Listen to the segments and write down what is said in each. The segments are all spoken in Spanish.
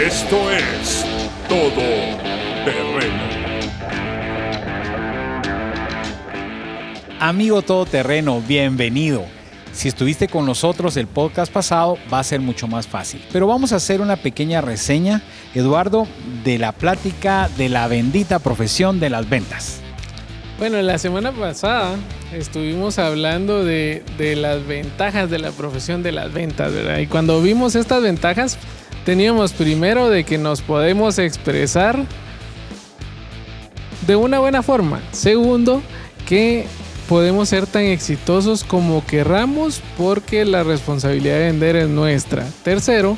Esto es Todo Terreno. Amigo todoterreno, bienvenido. Si estuviste con nosotros el podcast pasado, va a ser mucho más fácil. Pero vamos a hacer una pequeña reseña, Eduardo, de la plática de la bendita profesión de las ventas. Bueno, la semana pasada estuvimos hablando de, de las ventajas de la profesión de las ventas, ¿verdad? Y cuando vimos estas ventajas, teníamos primero de que nos podemos expresar de una buena forma. Segundo, que podemos ser tan exitosos como querramos porque la responsabilidad de vender es nuestra. Tercero,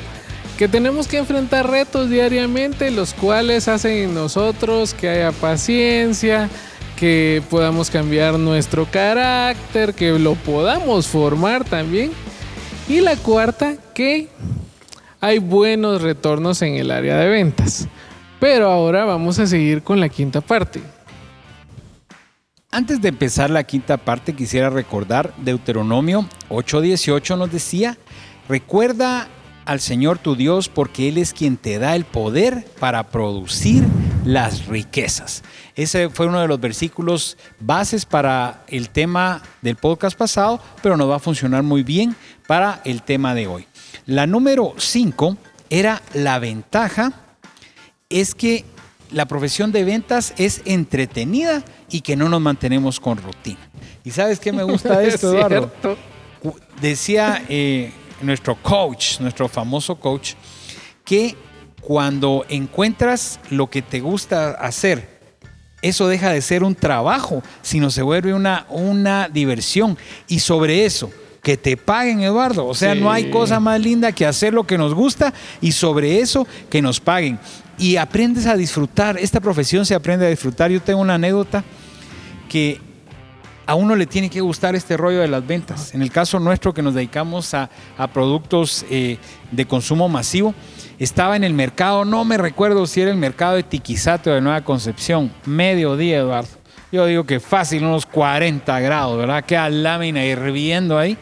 que tenemos que enfrentar retos diariamente, los cuales hacen en nosotros que haya paciencia, que podamos cambiar nuestro carácter, que lo podamos formar también. Y la cuarta, que hay buenos retornos en el área de ventas. Pero ahora vamos a seguir con la quinta parte. Antes de empezar la quinta parte, quisiera recordar Deuteronomio 8:18 nos decía, recuerda al Señor tu Dios porque Él es quien te da el poder para producir las riquezas. Ese fue uno de los versículos bases para el tema del podcast pasado, pero nos va a funcionar muy bien para el tema de hoy. La número 5 era la ventaja, es que la profesión de ventas es entretenida y que no nos mantenemos con rutina. ¿Y sabes qué me gusta de esto, Eduardo? Decía eh, nuestro coach, nuestro famoso coach, que cuando encuentras lo que te gusta hacer, eso deja de ser un trabajo, sino se vuelve una, una diversión. Y sobre eso, que te paguen, Eduardo. O sea, no hay cosa más linda que hacer lo que nos gusta y sobre eso que nos paguen. Y aprendes a disfrutar. Esta profesión se aprende a disfrutar. Yo tengo una anécdota que a uno le tiene que gustar este rollo de las ventas. En el caso nuestro que nos dedicamos a, a productos eh, de consumo masivo, estaba en el mercado, no me recuerdo si era el mercado de Tiquizato de Nueva Concepción, mediodía, Eduardo. Yo digo que fácil, unos 40 grados, ¿verdad? Queda lámina hirviendo ahí.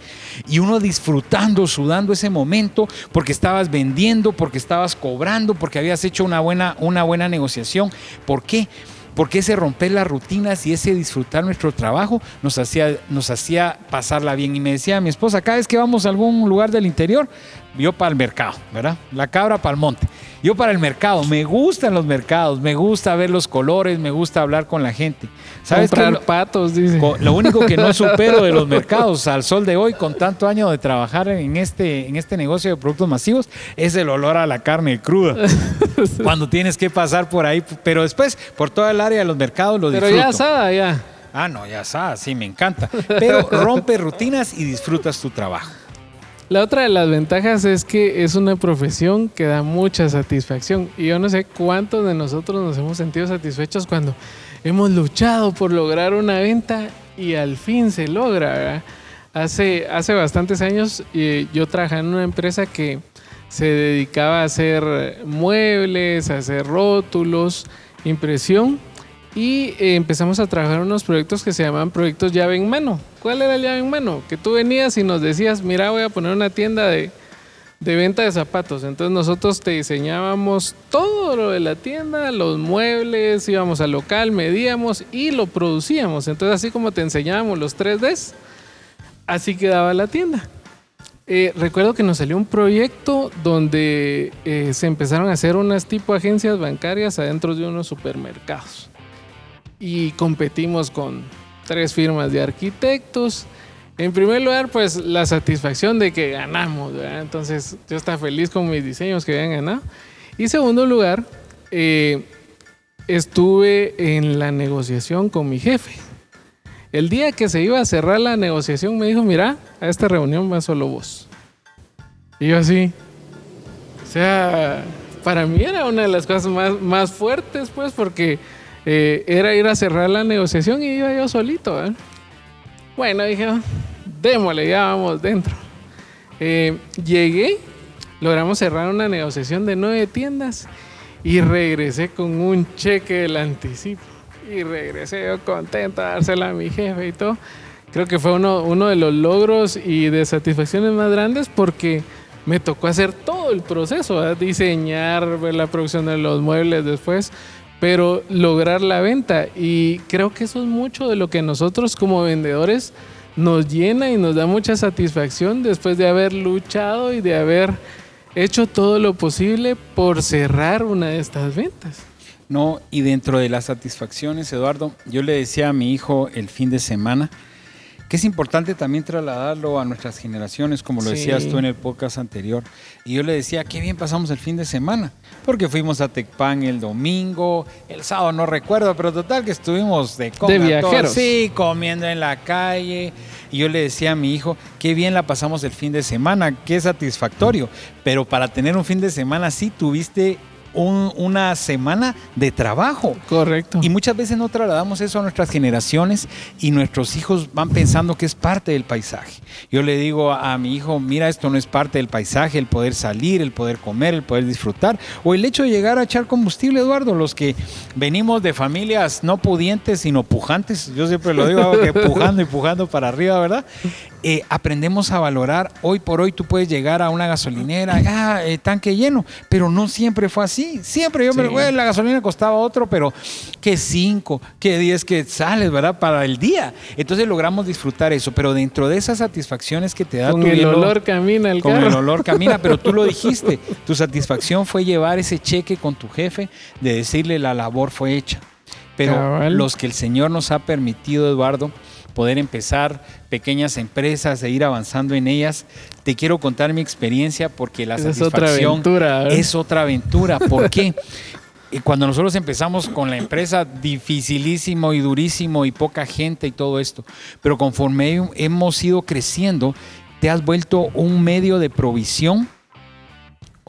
Y uno disfrutando, sudando ese momento, porque estabas vendiendo, porque estabas cobrando, porque habías hecho una buena, una buena negociación. ¿Por qué? Porque ese romper las rutinas y ese disfrutar nuestro trabajo nos hacía, nos hacía pasarla bien. Y me decía mi esposa, cada vez que vamos a algún lugar del interior, yo para el mercado, ¿verdad? La cabra para el monte. Yo para el mercado, me gustan los mercados, me gusta ver los colores, me gusta hablar con la gente. ¿Sabes Comprar lo, patos, dice. Lo único que no supero de los mercados al sol de hoy, con tanto año de trabajar en este, en este negocio de productos masivos, es el olor a la carne cruda. Cuando tienes que pasar por ahí, pero después por toda el área de los mercados lo disfruto. Pero ya asada, ya. Ah, no, ya asada, sí, me encanta. Pero rompe rutinas y disfrutas tu trabajo. La otra de las ventajas es que es una profesión que da mucha satisfacción. Y yo no sé cuántos de nosotros nos hemos sentido satisfechos cuando hemos luchado por lograr una venta y al fin se logra. Hace, hace bastantes años eh, yo trabajaba en una empresa que se dedicaba a hacer muebles, a hacer rótulos, impresión y eh, empezamos a trabajar unos proyectos que se llamaban proyectos llave en mano. ¿Cuál era el llave en mano? Que tú venías y nos decías, mira, voy a poner una tienda de, de venta de zapatos. Entonces nosotros te diseñábamos todo lo de la tienda, los muebles, íbamos al local, medíamos y lo producíamos. Entonces así como te enseñábamos los 3Ds, así quedaba la tienda. Eh, recuerdo que nos salió un proyecto donde eh, se empezaron a hacer unas tipo agencias bancarias adentro de unos supermercados y competimos con tres firmas de arquitectos. En primer lugar, pues la satisfacción de que ganamos, entonces yo estaba feliz con mis diseños que habían ganado. Y segundo lugar, eh, estuve en la negociación con mi jefe. El día que se iba a cerrar la negociación me dijo, mira, a esta reunión va solo vos. Y yo así, o sea, para mí era una de las cosas más, más fuertes, pues, porque eh, era ir a cerrar la negociación y iba yo solito. ¿eh? Bueno, dije, démosle, ya vamos dentro. Eh, llegué, logramos cerrar una negociación de nueve tiendas y regresé con un cheque del anticipo. Y regresé yo contento a dársela a mi jefe y todo. Creo que fue uno, de los logros y de satisfacciones más grandes porque me tocó hacer todo el proceso, ¿verdad? diseñar, la producción de los muebles después, pero lograr la venta. Y creo que eso es mucho de lo que nosotros como vendedores nos llena y nos da mucha satisfacción después de haber luchado y de haber hecho todo lo posible por cerrar una de estas ventas. No, y dentro de las satisfacciones, Eduardo, yo le decía a mi hijo el fin de semana que es importante también trasladarlo a nuestras generaciones, como lo decías tú en el podcast anterior. Y yo le decía, qué bien pasamos el fin de semana, porque fuimos a Tecpan el domingo, el sábado no recuerdo, pero total que estuvimos de, de viajeros. sí, comiendo en la calle. Y yo le decía a mi hijo, qué bien la pasamos el fin de semana, qué satisfactorio. Pero para tener un fin de semana así, tuviste una semana de trabajo. Correcto. Y muchas veces no trasladamos eso a nuestras generaciones y nuestros hijos van pensando que es parte del paisaje. Yo le digo a, mi hijo, mira, esto no es parte del paisaje, el poder salir, el poder comer, el poder disfrutar, o el hecho de llegar a echar combustible, Eduardo, los que venimos de familias no pudientes, sino pujantes, yo siempre lo digo, que pujando y pujando para arriba, ¿verdad? Eh, aprendemos a valorar, hoy por hoy tú puedes llegar a una gasolinera, ah, eh, tanque lleno, pero no siempre fue así, siempre yo me me la gasolina costaba otro, pero que cinco, que diez que sales, ¿verdad? Para el día. Entonces logramos disfrutar eso, pero dentro de esas satisfacciones que te da con el olor camina el con el olor camina, pero tú lo dijiste, tu satisfacción fue llevar ese cheque con tu jefe de decirle la labor fue hecha. Pero los que el Señor nos ha permitido, Eduardo, poder empezar pequeñas empresas e ir avanzando en ellas. Te quiero contar mi experiencia porque la satisfacción es otra aventura. Es otra aventura. ¿Por qué? Cuando nosotros empezamos con la empresa, dificilísimo y durísimo y poca gente y todo esto, pero conforme hemos ido creciendo, te has vuelto un medio de provisión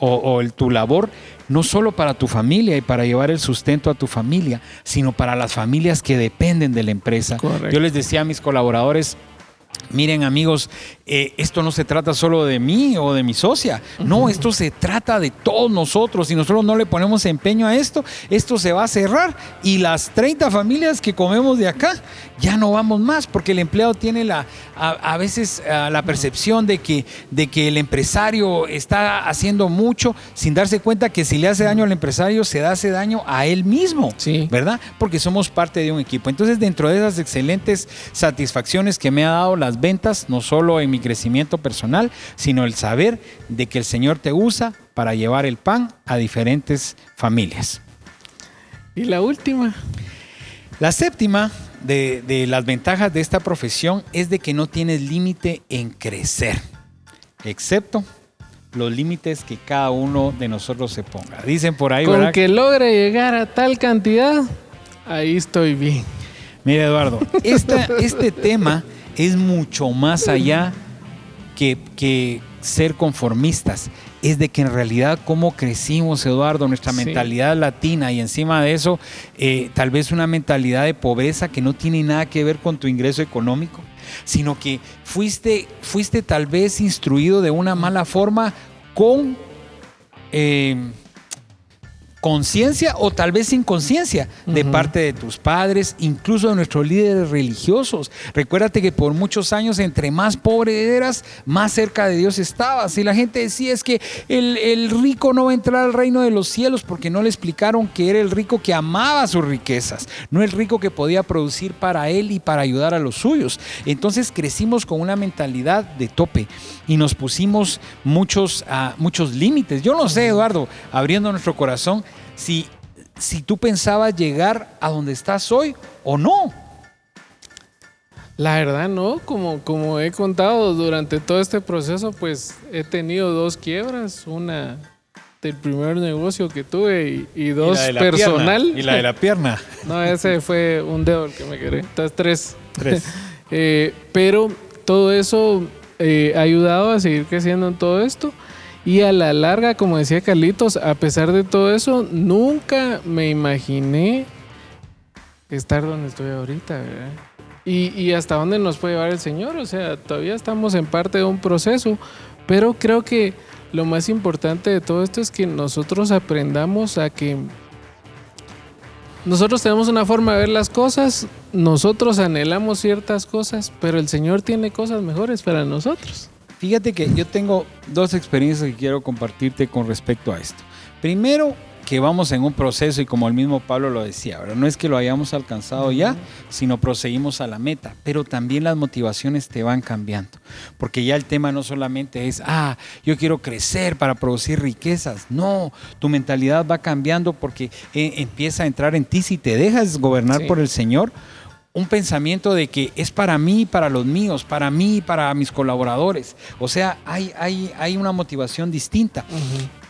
o, tu labor no solo para tu familia y para llevar el sustento a tu familia, sino para las familias que dependen de la empresa. Yo les decía a mis colaboradores, Miren amigos, eh, esto no se trata solo de mí o de mi socia, no, esto se trata de todos nosotros. Si nosotros no le ponemos empeño a esto, esto se va a cerrar y las 30 familias que comemos de acá ya no vamos más porque el empleado tiene la, a, veces la percepción de que, de que el empresario está haciendo mucho sin darse cuenta que si le hace daño al empresario se hace daño a él mismo, ¿verdad? Porque somos parte de un equipo. Entonces dentro de esas excelentes satisfacciones que me ha dado las ventas, no solo en mi crecimiento personal, sino el saber de que el Señor te usa para llevar el pan a diferentes familias. ¿Y la última? La séptima de, de las ventajas de esta profesión es de que no tienes límite en crecer, excepto los límites que cada uno de nosotros se ponga. Dicen por ahí, Con que logre llegar a tal cantidad, ahí estoy bien. Mira, Eduardo, este tema es mucho más allá que, ser conformistas. Es de que en realidad cómo crecimos, Eduardo, nuestra mentalidad latina y encima de eso, eh, tal vez una mentalidad de pobreza que no tiene nada que ver con tu ingreso económico, sino que fuiste, fuiste tal vez instruido de una mala forma con... Eh, conciencia o tal vez inconsciencia de parte de tus padres, incluso de nuestros líderes religiosos. Recuérdate que por muchos años, entre más pobre eras, más cerca de Dios estabas. Y la gente decía es que el, el, rico no va a entrar al reino de los cielos porque no le explicaron que era el rico que amaba sus riquezas, no el rico que podía producir para él y para ayudar a los suyos. Entonces crecimos con una mentalidad de tope y nos pusimos muchos, uh, muchos límites. Yo no sé, Eduardo, abriendo nuestro corazón, si, si tú pensabas llegar a donde estás hoy o no. La verdad no, como, como he contado durante todo este proceso, pues he tenido dos quiebras, una del primer negocio que tuve y, dos personal. y la de la pierna. no, ese fue un dedo el que me quedé. Entonces tres. Tres. Eh, pero todo eso eh, ha ayudado a seguir creciendo en todo esto. Y a la larga, como decía Carlitos, a pesar de todo eso, nunca me imaginé estar donde estoy ahorita, ¿verdad? Y, y, hasta dónde nos puede llevar el Señor. O sea, todavía estamos en parte de un proceso, pero creo que lo más importante de todo esto es que nosotros aprendamos a que nosotros tenemos una forma de ver las cosas, nosotros anhelamos ciertas cosas, pero el Señor tiene cosas mejores para nosotros. Fíjate que yo tengo dos experiencias que quiero compartirte con respecto a esto. Primero, que vamos en un proceso y como el mismo Pablo lo decía, ¿verdad? no es que lo hayamos alcanzado ya, sino proseguimos a la meta, pero también las motivaciones te van cambiando, porque ya el tema no solamente es, ah, yo quiero crecer para producir riquezas, no, tu mentalidad va cambiando porque eh, empieza a entrar en ti si te dejas gobernar Sí. por el Señor. Un pensamiento de que es para mí, para los míos, para mí, para mis colaboradores. O sea, hay, hay, hay una motivación distinta.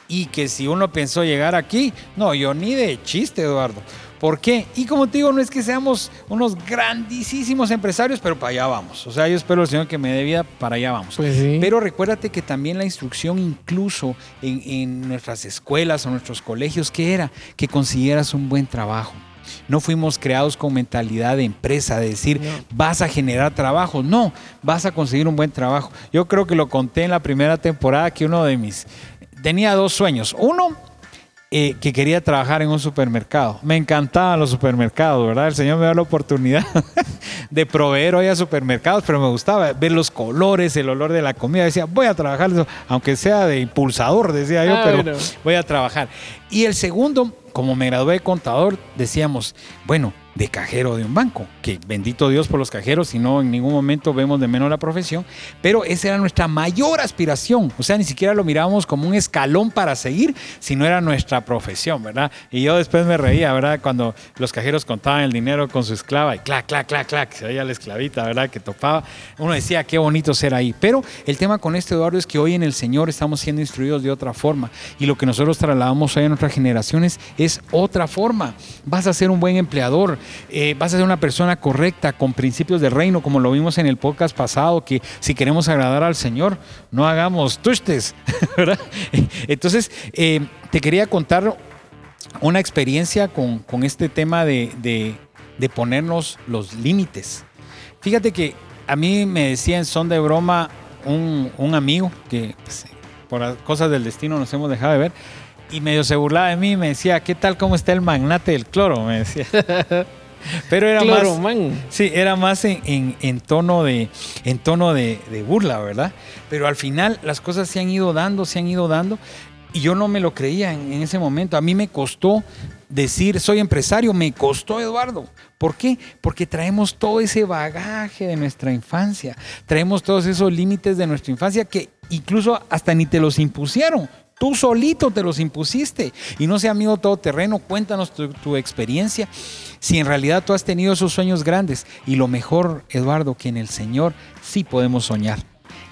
Y que si uno pensó llegar aquí, no, yo ni de chiste, Eduardo. ¿Por qué? Y como te digo, no es que seamos unos grandísimos empresarios, pero para allá vamos. O sea, yo espero al Señor que me dé vida, para allá vamos. Pues sí. Pero recuérdate que también la instrucción, incluso en, en nuestras escuelas o nuestros colegios, ¿qué era? Que consiguieras un buen trabajo. No fuimos creados con mentalidad de empresa, de decir, No. vas a generar trabajo. No, vas a conseguir un buen trabajo. Yo creo que lo conté en la primera temporada que uno de mis... Tenía dos sueños. Uno, eh, que quería trabajar en un supermercado. Me encantaban los supermercados, ¿verdad? El Señor me dio la oportunidad de proveer hoy a supermercados, pero me gustaba ver los colores, el olor de la comida. Decía, voy a trabajar, aunque sea de impulsador, decía yo, Ah, pero bueno. voy a trabajar. Y el segundo, como me gradué de contador, decíamos, bueno, de cajero de un banco, que bendito Dios por los cajeros, y no en ningún momento vemos de menos la profesión, pero esa era nuestra mayor aspiración, o sea, ni siquiera lo mirábamos como un escalón para seguir, sino era nuestra profesión, ¿verdad? Y yo después me reía, ¿verdad? Cuando los cajeros contaban el dinero con su esclava y clac, clac, clac, clac, se veía la esclavita, ¿verdad? Que topaba, uno decía, qué bonito ser ahí, pero el tema con este Eduardo es que hoy en el Señor estamos siendo instruidos de otra forma, y lo que nosotros trasladamos hoy a nuestras generaciones es otra forma, vas a ser un buen empleador, eh, vas a ser una persona correcta, con principios de reino, como lo vimos en el podcast pasado, que si queremos agradar al Señor, no hagamos tustes. Entonces, eh, te quería contar una experiencia con, con este tema de, de- ponernos los límites. Fíjate que a mí me decía en son de broma un, un amigo que pues, por cosas del destino nos hemos dejado de ver y medio se burlaba de mí y me decía, ¿qué tal cómo está el magnate del cloro? Me decía. Pero era más... Cloroman. Sí, era más en, en- en tono, de, en tono de, de burla, ¿verdad? Pero al final las cosas se han ido dando, se han ido dando. Y yo no me lo creía en, en ese momento. A mí me costó decir, soy empresario, me costó, Eduardo. ¿Por qué? Porque traemos todo ese bagaje de nuestra infancia. Traemos todos esos límites de nuestra infancia que incluso hasta ni te los impusieron. Tú solito te los impusiste. Y no sea amigo todoterreno, cuéntanos tu, tu experiencia. Si en realidad tú has tenido esos sueños grandes. Y lo mejor, Eduardo, que en el Señor sí podemos soñar.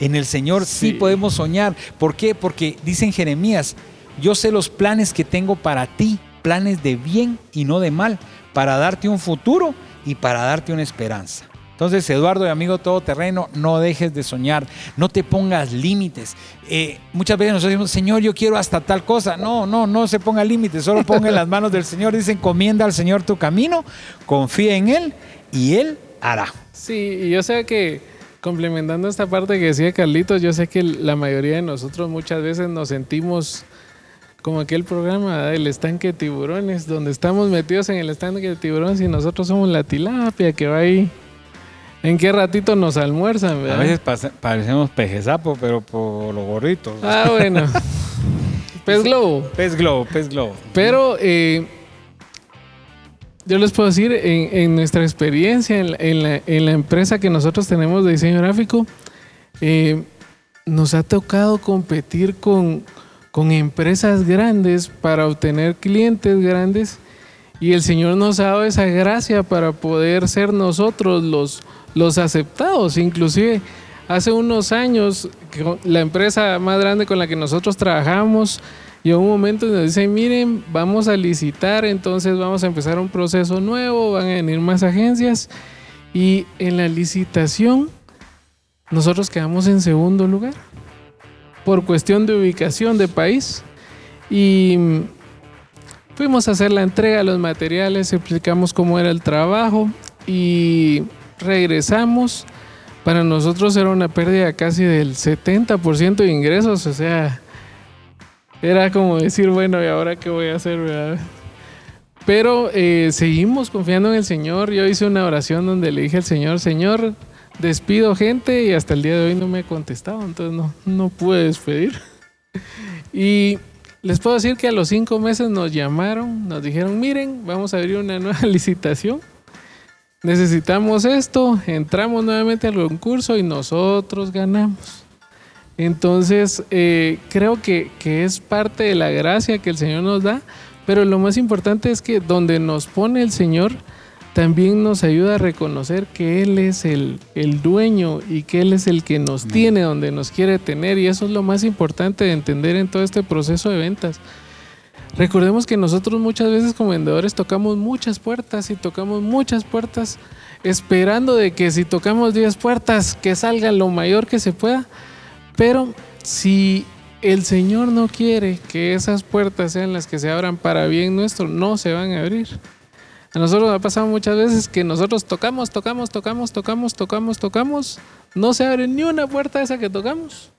En el Señor sí, Sí. podemos soñar. ¿Por qué? Porque dice en Jeremías, yo sé los planes que tengo para ti, planes de bien y no de mal, para darte un futuro y para darte una esperanza. Entonces, Eduardo y amigo todoterreno, no dejes de soñar, no te pongas límites. Eh, muchas veces nosotros decimos, Señor, yo quiero hasta tal cosa. No, no, no se ponga límites, solo ponga en las manos del Señor. Dice, encomienda al Señor tu camino, confía en Él y Él hará. Sí, y yo sé que complementando esta parte que decía Carlitos, yo sé que la mayoría de nosotros muchas veces nos sentimos como aquel programa ¿verdad? el estanque de tiburones, donde estamos metidos en el estanque de tiburones y nosotros somos la tilapia que va ahí. ¿En qué ratito nos almuerzan? A ¿verdad? veces pase- parecemos peje sapo, pero por los gorritos. Ah, bueno. Pez globo. Pez globo, pez globo. Pero eh, yo les puedo decir, en, en nuestra experiencia en la, en la- en la empresa que nosotros tenemos de diseño gráfico, eh, nos ha tocado competir con, con empresas grandes para obtener clientes grandes y el Señor nos ha dado esa gracia para poder ser nosotros los, los aceptados. Inclusive hace unos años, la empresa más grande con la que nosotros trabajamos, llegó un momento nos dicen, miren, vamos a licitar, entonces vamos a empezar un proceso nuevo, van a venir más agencias. Y en la licitación, nosotros quedamos en segundo lugar por cuestión de ubicación de país. Y fuimos a hacer la entrega de los materiales, explicamos cómo era el trabajo y regresamos. Para nosotros era una pérdida casi del 70% de ingresos, o sea, era como decir, bueno, ¿y ahora qué voy a hacer? verdad? Pero eh, seguimos confiando en el Señor. Yo hice una oración donde le dije al Señor, Señor, despido gente y hasta el día de hoy no me ha contestado, entonces no, no pude despedir. Y les puedo decir que a los cinco meses nos llamaron, nos dijeron, miren, vamos a abrir una nueva licitación. Necesitamos esto, entramos nuevamente al concurso y nosotros ganamos. Entonces, eh, creo que, que es parte de la gracia que el Señor nos da, pero lo más importante es que donde nos pone el Señor, también nos ayuda a reconocer que Él es el, el, dueño y que Él es el que nos tiene donde nos quiere tener. Y eso es lo más importante de entender en todo este proceso de ventas. Recordemos que nosotros muchas veces como vendedores tocamos muchas puertas y tocamos muchas puertas esperando de que si tocamos 10 puertas que salga lo mayor que se pueda. Pero si el Señor no quiere que esas puertas sean las que se abran para bien nuestro, no se van a abrir. A nosotros nos ha pasado muchas veces que nosotros tocamos, tocamos, tocamos, tocamos, tocamos, tocamos. No se abre ni una puerta esa que tocamos.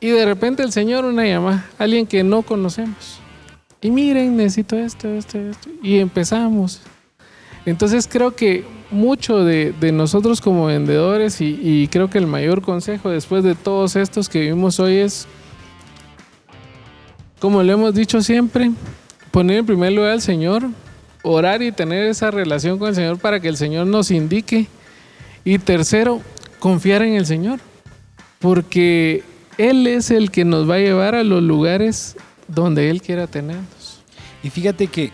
Y de repente el Señor una llama, alguien que no conocemos. Y miren, necesito esto, esto, esto. Y empezamos. Entonces creo que mucho de, nosotros como vendedores y, creo que el mayor consejo después de todos estos que vimos hoy es, como le hemos dicho siempre, poner en primer lugar al Señor, orar y tener esa relación con el Señor para que el Señor nos indique. Y tercero, confiar en el Señor, porque Él es el que nos va a llevar a los lugares donde Él quiera tenernos. Y fíjate que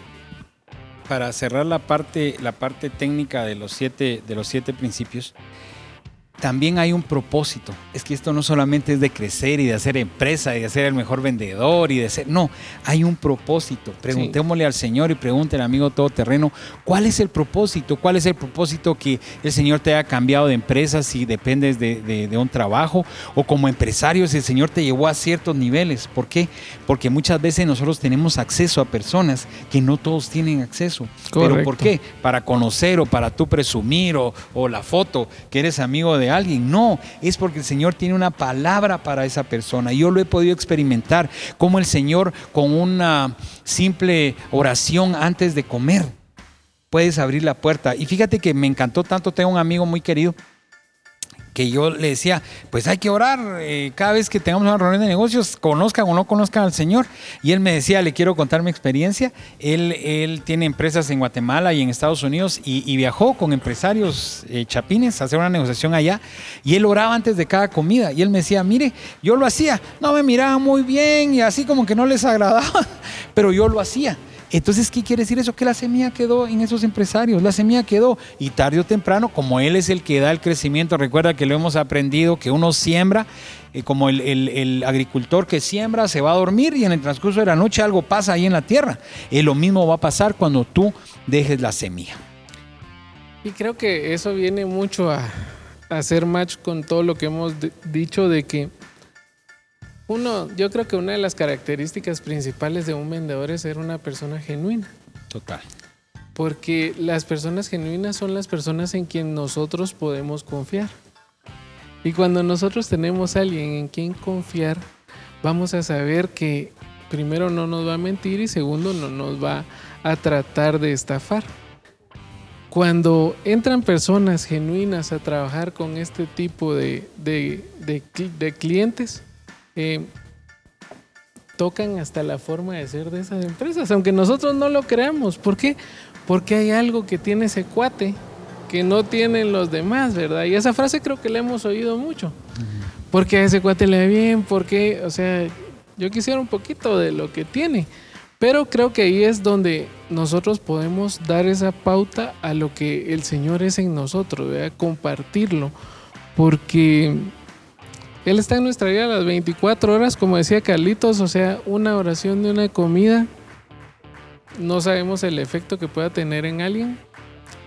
para cerrar la parte, la parte técnica de los siete, de los siete principios, también hay un propósito. Es que esto no solamente es de crecer y de hacer empresa y de ser el mejor vendedor y de ser. No, hay un propósito. Preguntémosle sí. al Señor y pregúntele, amigo todoterreno, ¿cuál es el propósito? ¿Cuál es el propósito que el Señor te haya cambiado de empresa si dependes de, de, de un trabajo? O como empresario, si el Señor te llevó a ciertos niveles. ¿Por qué? Porque muchas veces nosotros tenemos acceso a personas que no todos tienen acceso. Correcto. ¿Pero por qué? Para conocer o para tú presumir o, o la foto que eres amigo de alguien. No, es porque el Señor tiene una palabra para esa persona. Yo lo he podido experimentar, como el Señor con una simple oración antes de comer puedes abrir la puerta. Y fíjate que me encantó tanto, tengo un amigo muy querido que yo le decía, pues hay que orar eh, cada vez que tengamos una reunión de negocios, conozcan o no conozcan al Señor. Y él me decía, le quiero contar mi experiencia. Él, él tiene empresas en Guatemala y en Estados Unidos y, viajó con empresarios eh, chapines a hacer una negociación allá. Y él oraba antes de cada comida. Y él me decía, mire, yo lo hacía, no me miraba muy bien y así como que no les agradaba, pero yo lo hacía. Entonces, ¿qué quiere decir eso? Que la semilla quedó en esos empresarios, la semilla quedó y tarde o temprano, como él es el que da el crecimiento, recuerda que lo hemos aprendido, que uno siembra, eh, como el, agricultor que siembra se va a dormir y en el transcurso de la noche algo pasa ahí en la tierra. Y lo mismo va a pasar cuando tú dejes la semilla. Y creo que eso viene mucho a hacer match con todo lo que hemos dicho de que uno, yo creo que una de las características principales de un vendedor es ser una persona genuina. Total. Porque las personas genuinas son las personas en quien nosotros podemos confiar. Y cuando nosotros tenemos a alguien en quien confiar, vamos a saber que primero no nos va a mentir y segundo no nos va a tratar de estafar. Cuando entran personas genuinas a trabajar con este tipo de, de, de, de clientes, eh, tocan hasta la forma de ser de esas empresas, aunque nosotros no lo creamos. ¿Por qué? Porque hay algo que tiene ese cuate que no tienen los demás, ¿verdad? Y esa frase creo que la hemos oído mucho. Porque a ese cuate le va bien, porque, o sea, yo quisiera un poquito de lo que tiene. Pero creo que ahí es donde nosotros podemos dar esa pauta a lo que el Señor es en nosotros, ¿verdad? compartirlo. Porque él está en nuestra vida las 24 horas, como decía Carlitos, o sea, una oración de una comida. No sabemos el efecto que pueda tener en alguien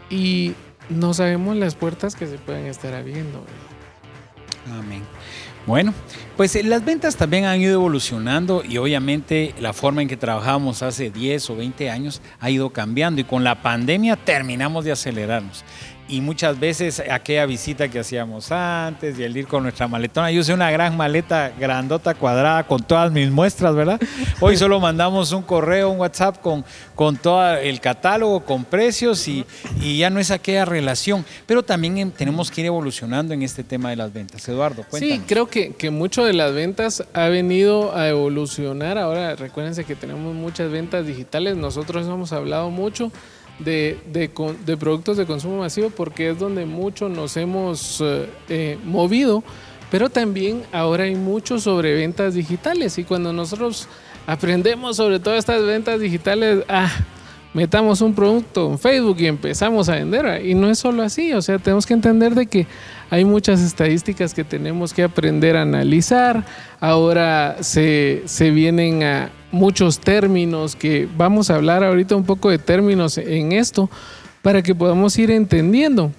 y no sabemos las puertas que se pueden estar abriendo. Amén. Bueno, pues las ventas también han ido evolucionando y obviamente la forma en que trabajábamos hace 10 o 20 años ha ido cambiando y con la pandemia terminamos de acelerarnos. Y muchas veces aquella visita que hacíamos antes y el ir con nuestra maletona. Yo usé una gran maleta grandota cuadrada con todas mis muestras, ¿verdad? Hoy solo mandamos un correo, un WhatsApp con, con todo el catálogo, con precios y, y ya no es aquella relación. Pero también em, tenemos que ir evolucionando en este tema de las ventas. Eduardo, cuéntanos. Sí, creo que, que mucho de las ventas ha venido a evolucionar. Ahora recuérdense que tenemos muchas ventas digitales. Nosotros hemos hablado mucho de, de, de, productos de consumo masivo porque es donde mucho nos hemos eh, eh, movido, pero también ahora hay mucho sobre ventas digitales y cuando nosotros aprendemos sobre todas estas ventas digitales, ah, metamos un producto en Facebook y empezamos a vender. Y no es solo así, o sea, tenemos que entender de que hay muchas estadísticas que tenemos que aprender a analizar. Ahora se, se vienen a muchos términos que vamos a hablar ahorita un poco de términos en esto para que podamos ir entendiendo.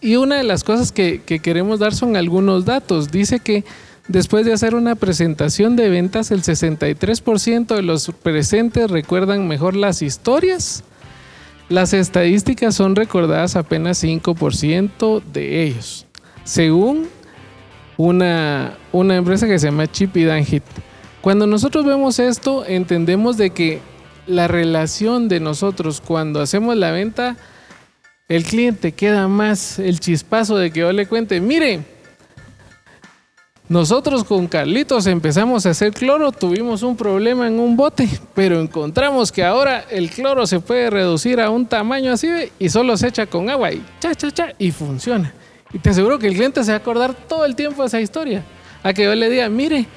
Y una de las cosas que, que queremos dar son algunos datos. Dice que Después de hacer una presentación de ventas, el 63% de los presentes recuerdan mejor las historias. Las estadísticas son recordadas apenas 5% de ellos, según una, una, empresa que se llama Chip y Dan. Cuando nosotros vemos esto, entendemos de que la relación de nosotros cuando hacemos la venta, el cliente queda más el chispazo de que yo le cuente, mire, nosotros con Carlitos empezamos a hacer cloro, tuvimos un problema en un bote, pero encontramos que ahora el cloro se puede reducir a un tamaño así y solo se echa con agua y cha, cha, cha, y funciona. Y te aseguro que el cliente se va a acordar todo el tiempo de esa historia. A que yo le diga, mire,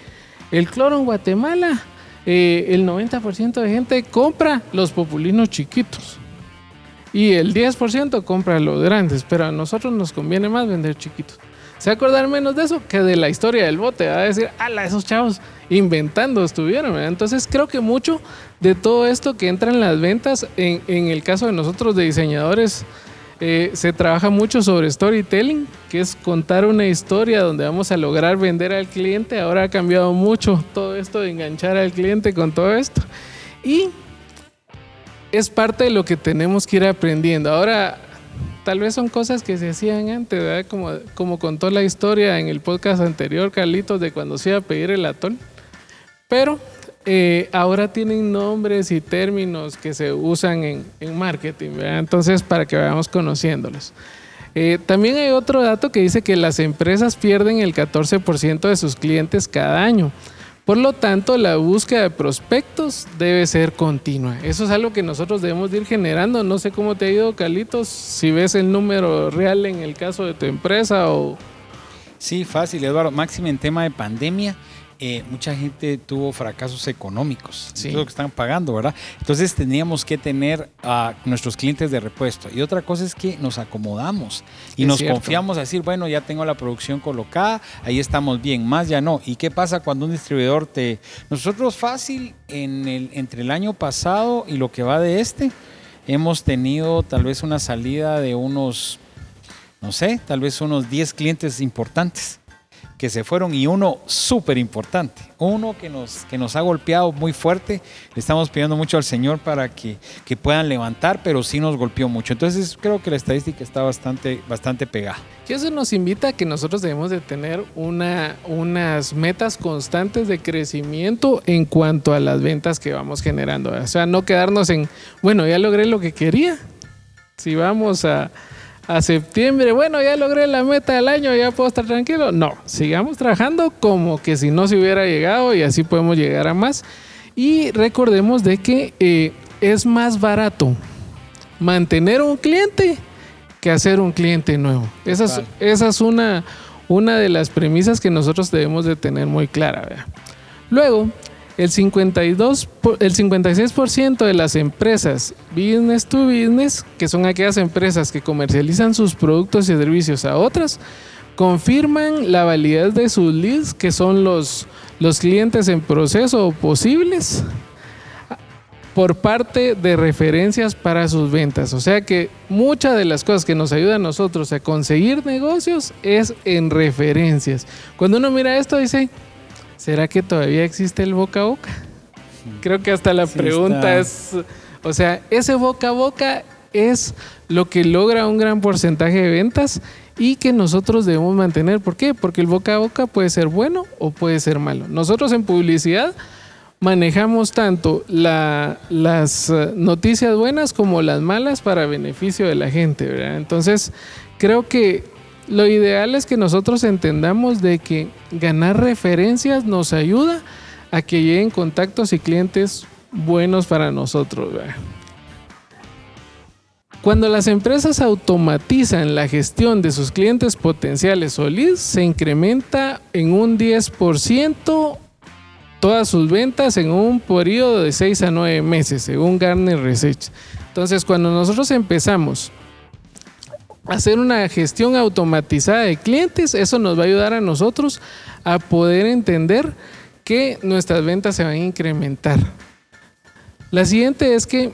el cloro en Guatemala, eh, el 90% de gente compra los populinos chiquitos. Y el 10% compra los grandes, pero a nosotros nos conviene más vender chiquitos se acordar menos de eso que de la historia del bote. Va a decir, ala, esos chavos inventando estuvieron. Entonces creo que mucho de todo esto que entra en las ventas, en, en el caso de nosotros de diseñadores, eh, se trabaja mucho sobre storytelling, que es contar una historia donde vamos a lograr vender al cliente. Ahora ha cambiado mucho todo esto de enganchar al cliente con todo esto. Y es parte de lo que tenemos que ir aprendiendo. Ahora tal vez son cosas que se hacían antes, ¿verdad? Como, como contó la historia en el podcast anterior, Carlitos, de cuando se iba a pedir el atón. Pero eh, ahora tienen nombres y términos que se usan en, marketing. Entonces, para que vayamos conociéndolos. Eh, también hay otro dato que dice que las empresas pierden el 14% de sus clientes cada año. Por lo tanto, la búsqueda de prospectos debe ser continua. Eso es algo que nosotros debemos ir generando. No sé cómo te ha ido, Calitos, si ves el número real en el caso de tu empresa o... Sí, fácil, Eduardo. Máximo en tema de pandemia eh, mucha gente tuvo fracasos económicos, sí. es lo que están pagando, ¿verdad? Entonces teníamos que tener a nuestros clientes de repuesto. Y otra cosa es que nos acomodamos y es nos cierto. confiamos a decir, bueno, ya tengo la producción colocada, ahí estamos bien, más ya no. ¿Y qué pasa cuando un distribuidor te... Nosotros fácil, en el, entre el año pasado y lo que va de este, hemos tenido tal vez una salida de unos, no sé, tal vez unos 10 clientes importantes que se fueron y uno súper importante, uno que nos, que nos ha golpeado muy fuerte. Le estamos pidiendo mucho al Señor para que, que, puedan levantar, pero sí nos golpeó mucho. Entonces creo que la estadística está bastante, bastante pegada. Y eso nos invita a que nosotros debemos de tener una, unas metas constantes de crecimiento en cuanto a las ventas que vamos generando. O sea, no quedarnos en, bueno, ya logré lo que quería. Si vamos a a septiembre, bueno, ya logré la meta del año, ya puedo estar tranquilo. No, sigamos trabajando como que si no se hubiera llegado y así podemos llegar a más. Y recordemos de que eh, es más barato mantener un cliente que hacer un cliente nuevo. Esa es, esa es una, una de las premisas que nosotros debemos de tener muy clara. ¿verdad? Luego, el, 52, el 56% de las empresas business to business, que son aquellas empresas que comercializan sus productos y servicios a otras, confirman la validez de sus leads, que son los, los clientes en proceso o posibles, por parte de referencias para sus ventas. O sea que muchas de las cosas que nos ayudan a nosotros a conseguir negocios es en referencias. Cuando uno mira esto dice, ¿será que todavía existe el boca a boca? Creo que hasta la sí pregunta está. es, o sea, ese boca a boca es lo que logra un gran porcentaje de ventas y que nosotros debemos mantener. ¿Por qué? Porque el boca a boca puede ser bueno o puede ser malo. Nosotros en publicidad manejamos tanto las eh, noticias buenas como las malas para beneficio de la gente. Entonces, creo que lo ideal es que nosotros entendamos de que ganar referencias nos ayuda a que lleguen contactos y clientes buenos para nosotros. Cuando las empresas automatizan la gestión de sus clientes potenciales o leads, se incrementa en un 10% todas sus ventas en un periodo de 6 a 9 meses, según Gartner Research. Entonces, cuando nosotros empezamos hacer una gestión automatizada de clientes, eso nos va a ayudar a nosotros a poder entender que nuestras ventas se van a incrementar. La siguiente es que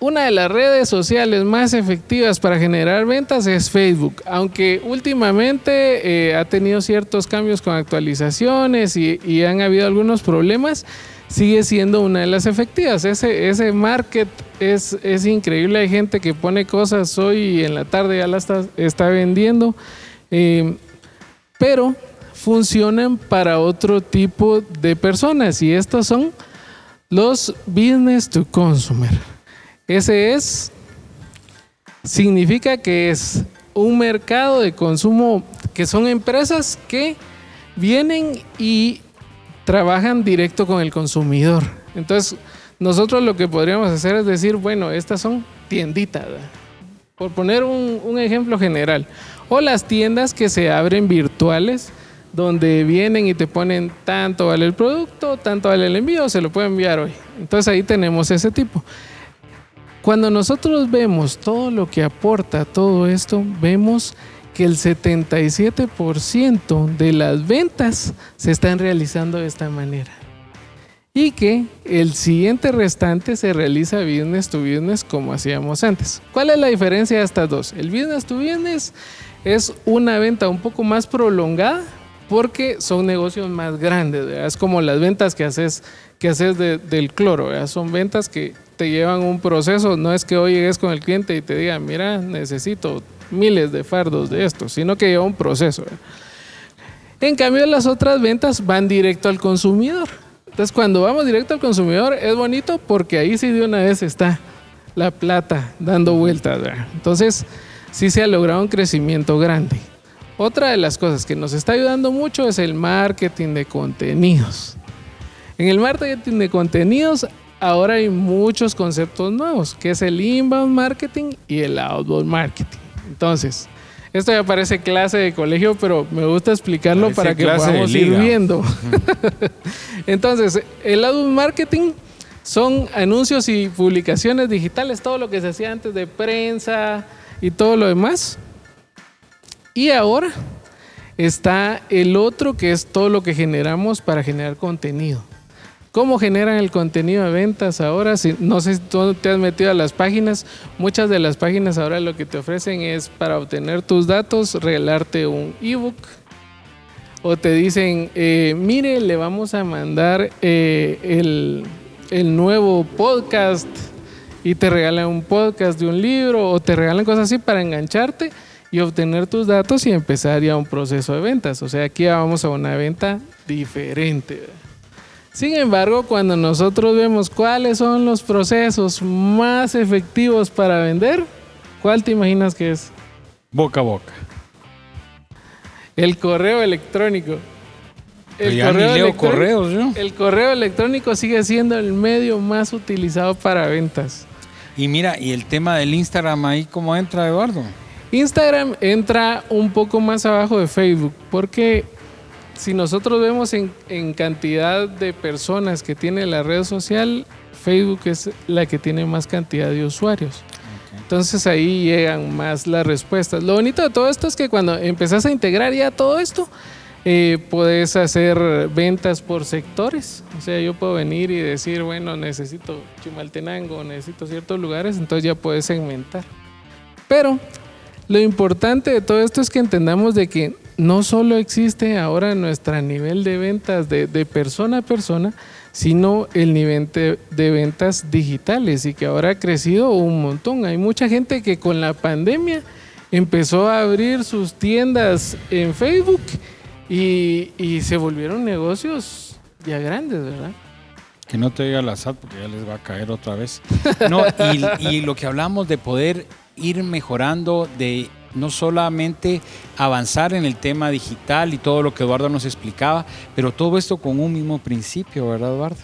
una de las redes sociales más efectivas para generar ventas es Facebook, aunque últimamente eh, ha tenido ciertos cambios con actualizaciones y, han habido algunos problemas, sigue siendo una de las efectivas. Ese, market es, es increíble, hay gente que pone cosas hoy y en la tarde ya las está, vendiendo, eh, pero funcionan para otro tipo de personas y estos son los business to consumer. Ese es, significa que es un mercado de consumo, que son empresas que vienen y trabajan directo con el consumidor. Entonces, nosotros lo que podríamos hacer es decir, bueno, estas son tienditas, por poner un, ejemplo general, o las tiendas que se abren virtuales donde vienen y te ponen tanto vale el producto, tanto vale el envío, se lo puede enviar hoy. Entonces ahí tenemos ese tipo. Cuando nosotros vemos todo lo que aporta todo esto, vemos que el 77% de las ventas se están realizando de esta manera. Y que el siguiente restante se realiza business to business como hacíamos antes. ¿Cuál es la diferencia de estas dos? El business to business es una venta un poco más prolongada porque son negocios más grandes. Es como las ventas que haces, que haces del cloro. Son ventas que te llevan un proceso. No es que hoy llegues con el cliente y te diga, mira, necesito miles de fardos de esto, sino que lleva un proceso. En cambio, las otras ventas van directo al consumidor. Entonces, cuando vamos directo al consumidor, es bonito porque ahí sí de una vez está la plata dando vueltas. Entonces, sí se ha logrado un crecimiento grande. Otra de las cosas que nos está ayudando mucho es el marketing de contenidos. En el marketing de contenidos ahora hay muchos conceptos nuevos, que es el inbound marketing y el outbound marketing. Entonces, esto ya parece clase de colegio, pero me gusta explicarlo para que podamos ir viendo. Entonces, el outbound marketing son anuncios y publicaciones digitales, todo lo que se hacía antes de prensa y todo lo demás. Y ahora está el otro que es todo lo que generamos para generar contenido. ¿Cómo generan el contenido de ventas ahora? Si, no sé si tú te has metido a las páginas. Muchas de las páginas ahora lo que te ofrecen es para obtener tus datos, regalarte un ebook. O te dicen, eh, mire, le vamos a mandar eh, el, el nuevo podcast y te regalan un podcast de un libro o te regalan cosas así para engancharte y obtener tus datos y empezar ya un proceso de ventas. O sea, aquí vamos a una venta diferente. Sin embargo, cuando nosotros vemos cuáles son los procesos más efectivos para vender, ¿cuál te imaginas que es? Boca a boca. El correo electrónico. El correo, correos, ¿no? el correo electrónico sigue siendo el medio más utilizado para ventas. Y mira, ¿y el tema del Instagram ahí cómo entra, Eduardo? Instagram entra un poco más abajo de Facebook porque si nosotros vemos en, cantidad de personas que tiene la red social, Facebook es la que tiene más cantidad de usuarios. Entonces ahí llegan más las respuestas. Lo bonito de todo esto es que cuando empezás a integrar ya todo esto, eh, puedes hacer ventas por sectores. O sea, yo puedo venir y decir, bueno, necesito Chimaltenango, necesito ciertos lugares, entonces ya puedes segmentar. Pero lo importante de todo esto es que entendamos de que no solo existe ahora nuestro nivel de ventas de, de persona a persona, sino el nivel de, ventas digitales y que ahora ha crecido un montón. Hay mucha gente que con la pandemia empezó a abrir sus tiendas en Facebook y, y se volvieron negocios ya grandes, ¿verdad? Que no te diga la SAT porque ya les va a caer otra vez. No, y lo que hablamos de poder ir mejorando, de no solamente avanzar en el tema digital y todo lo que Eduardo nos explicaba, pero todo esto con un mismo principio, ¿verdad, Eduardo?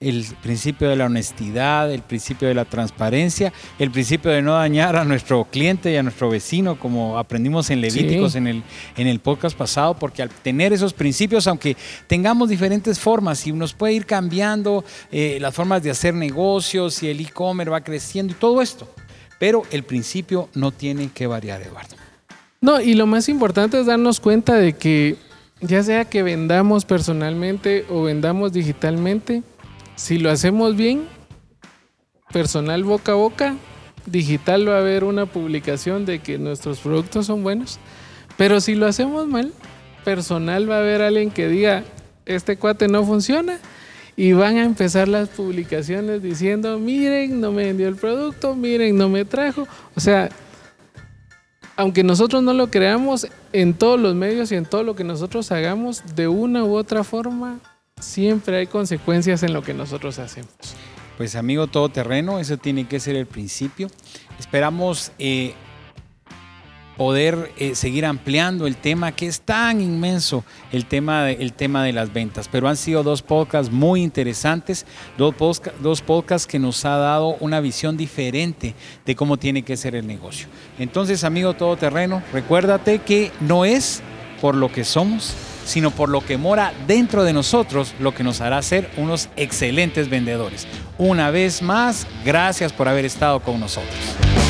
El principio de la honestidad, el principio de la transparencia, el principio de no dañar a nuestro cliente y a nuestro vecino, como aprendimos en Levíticos sí. en, el, en el podcast pasado, porque al tener esos principios, aunque tengamos diferentes formas y nos puede ir cambiando eh, las formas de hacer negocios y el e-commerce va creciendo y todo esto, pero el principio no tiene que variar, Eduardo. No, y lo más importante es darnos cuenta de que ya sea que vendamos personalmente o vendamos digitalmente, si lo hacemos bien, personal boca a boca, digital va a haber una publicación de que nuestros productos son buenos, pero si lo hacemos mal, personal va a haber alguien que diga, este cuate no funciona y van a empezar las publicaciones diciendo, miren, no me vendió el producto, miren, no me trajo. O sea, aunque nosotros no lo creamos, en todos los medios y en todo lo que nosotros hagamos, de una u otra forma, siempre hay consecuencias en lo que nosotros hacemos. Pues amigo todoterreno, eso tiene que ser el principio. Esperamos eh, poder eh, seguir ampliando el tema que es tan inmenso, el tema, de, el tema de las ventas. Pero han sido dos podcasts muy interesantes, dos, podcast, dos podcasts que nos ha dado una visión diferente de cómo tiene que ser el negocio. Entonces, amigo todoterreno, recuérdate que no es por lo que somos, sino por lo que mora dentro de nosotros, lo que nos hará ser unos excelentes vendedores. Una vez más, gracias por haber estado con nosotros.